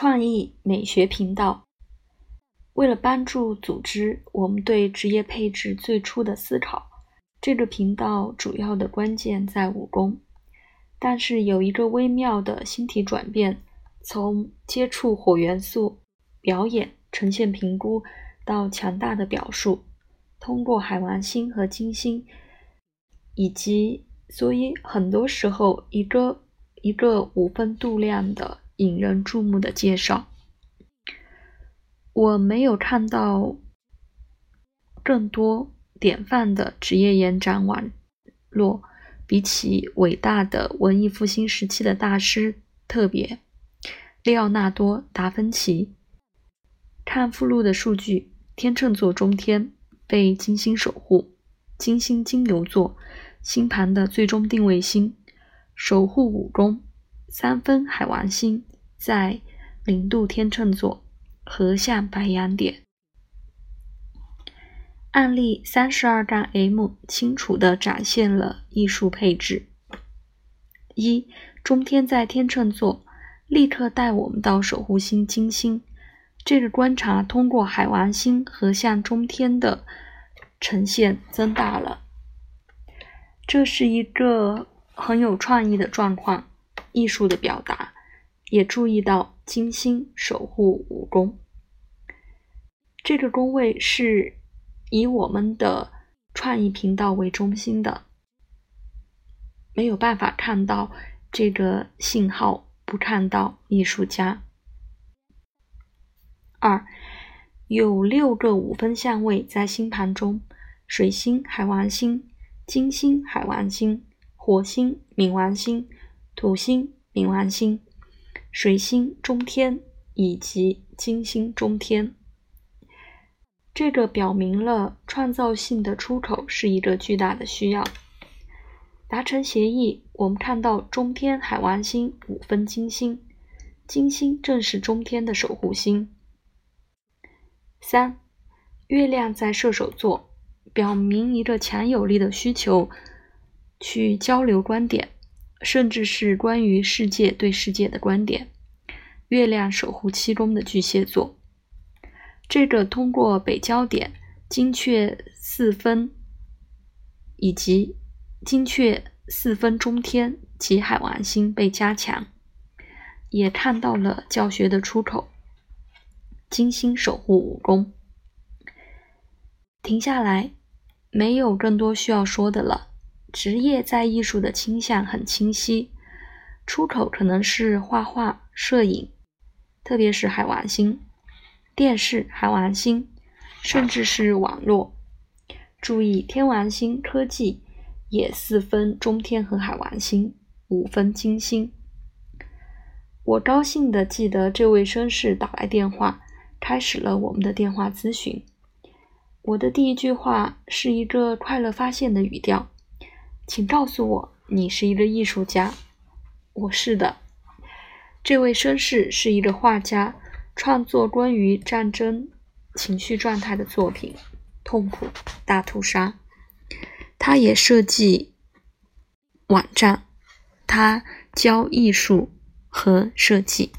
创意美学频道。为了帮助组织我们对职业配置最初的思考，这个频道主要的关键在武功。但是有一个微妙的星体转变，从接触火元素、表演、呈现、评估到强大的表述，通过海王星和金星，以及所以很多时候一个一个五分度量的引人注目的介绍。我没有看到更多典范的职业延展网络，比起伟大的文艺复兴时期的大师，特别利奥纳多·达芬奇。看附录的数据：天秤座中天被金星守护，金星金牛座星盘的最终定位星守护五宫，三分海王星在零度天秤座。合相白羊点。案例三十二杠 M 清楚地展现了艺术配置。一中天在天秤座，立刻带我们到守护星金星。这个观察通过海王星合相中天的呈现增大了。这是一个很有创意的状况，艺术的表达。也注意到金星守护五宫，这个宫位是以我们的创意频道为中心的，没有办法看到这个信号，不看到艺术家。二，有六个五分相位在星盘中：水星、海王星、金星、海王星、火星、冥王星、土星、冥王星。水星中天以及金星中天，这个表明了创造性的出口是一个巨大的需要。达成协议，我们看到中天海王星五分金星，金星正是中天的守护星。三，月亮在射手座，表明一个强有力的需求，去交流观点。甚至是关于世界对世界的观点。月亮守护七宫的巨蟹座，这个通过北焦点精确四分以及精确四分中天及海王星被加强，也看到了教学的出口。金星守护五宫，停下来，没有更多需要说的了。职业在艺术的倾向很清晰，出口可能是画画、摄影，特别是海王星、电视、海王星，甚至是网络。注意，天王星科技也四分中天和海王星，五分金星。我高兴地记得这位绅士打来电话，开始了我们的电话咨询。我的第一句话是一个快乐发现的语调。请告诉我，你是一个艺术家。我是的。这位绅士是一个画家，创作关于战争情绪状态的作品，《痛苦大屠杀》。他也设计网站，他教艺术和设计。